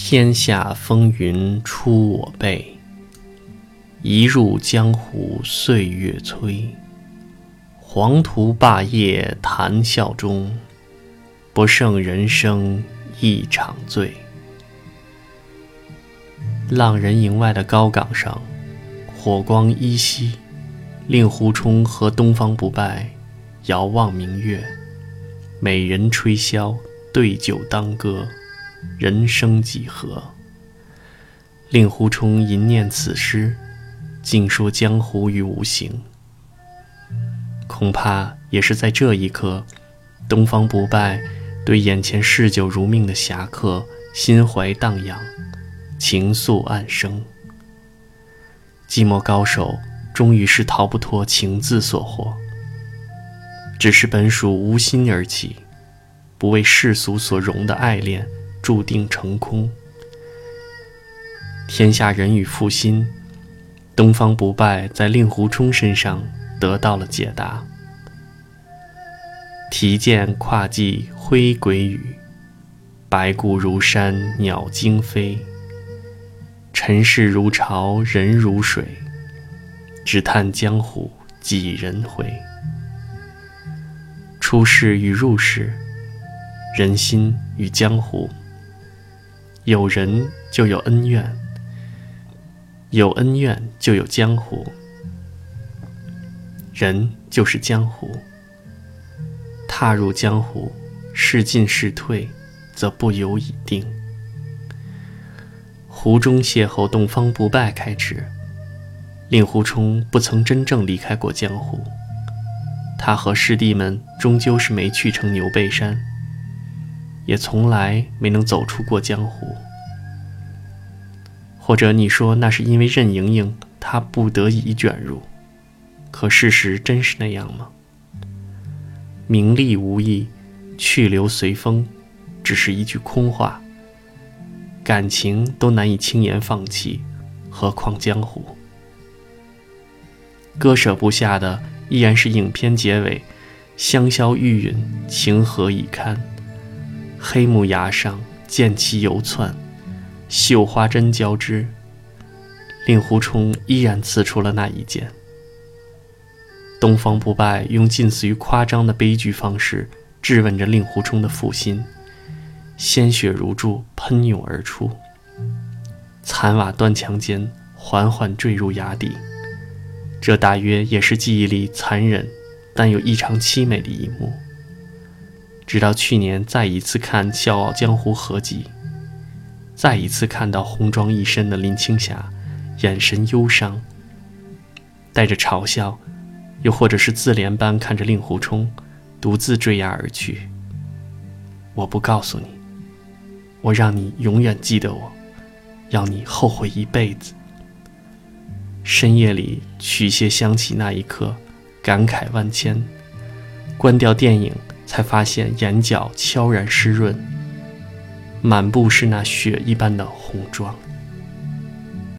天下风云出我辈，一入江湖岁月催。黄图霸业谈笑中，不胜人生一场醉。浪人营外的高岗上，火光依稀，令狐冲和东方不败遥望明月，美人吹箫，对酒当歌，人生几何？令狐冲吟念此诗，尽说江湖与无形。恐怕也是在这一刻，东方不败对眼前嗜酒如命的侠客心怀荡漾，情愫暗生。寂寞高手终于是逃不脱情字所惑，只是本属无心而起，不为世俗所容的爱恋，注定成空。天下人与负心，东方不败在令狐冲身上。得到了解答。提剑跨骑挥鬼羽，白骨如山鸟惊飞。尘世如潮人如水，只叹江湖几人回。出世与入世，人心与江湖，有人就有恩怨，有恩怨就有江湖。人就是江湖，踏入江湖，是进是退，则不由已定。湖中邂逅东方不败开始，令狐冲不曾真正离开过江湖，他和师弟们终究是没去成牛背山，也从来没能走出过江湖。或者你说那是因为任盈盈，她不得已卷入。可事实真是那样吗？名利无益，去留随风，只是一句空话。感情都难以轻言放弃，何况江湖？割舍不下的依然是影片结尾，香消玉殒，情何以堪？黑木崖上剑气犹窜，绣花针交织，令狐冲依然刺出了那一剑。东方不败用近似于夸张的悲剧方式质问着令狐冲的负心，鲜血如注喷涌而出，残瓦断墙间缓缓坠入崖底。这大约也是记忆里残忍但又异常凄美的一幕。直到去年再一次看《笑傲江湖》合集，再一次看到红装一身的林青霞，眼神忧伤，带着嘲笑。又或者是自怜般看着令狐冲，独自坠崖而去。我不告诉你，我让你永远记得我，要你后悔一辈子。深夜里曲榭香起那一刻，感慨万千。关掉电影，才发现眼角悄然湿润，满布是那雪一般的红妆。